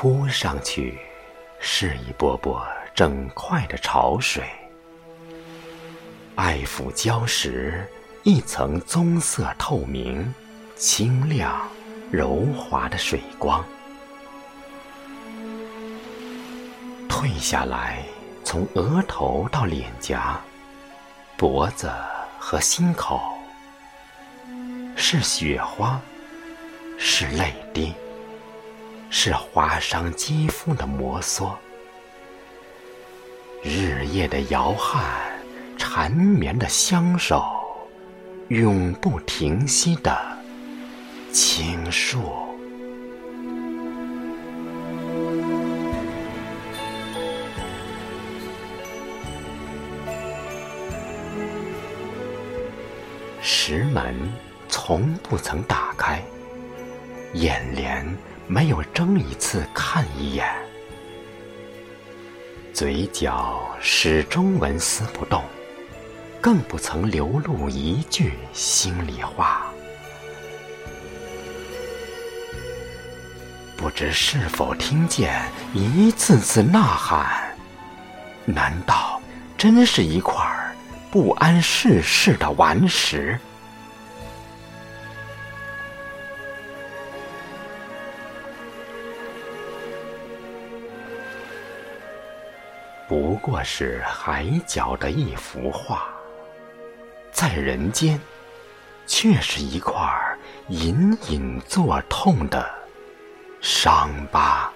扑上去，是一波波整块的潮水；爱抚礁石，一层棕色透明、清亮、柔滑的水光。退下来，从额头到脸颊、脖子和心口，是雪花，是泪滴，是划伤肌肤的摩挲，日夜的摇撼，缠绵的相守，永不停息的倾诉。石门从不曾打开，眼帘没有睁一次看一眼，嘴角始终纹丝不动，更不曾流露一句心里话。不知是否听见一次次呐喊？难道真是一块不谙世事的顽石？不过是海角的一幅画，在人间，却是一块隐隐作痛的伤疤。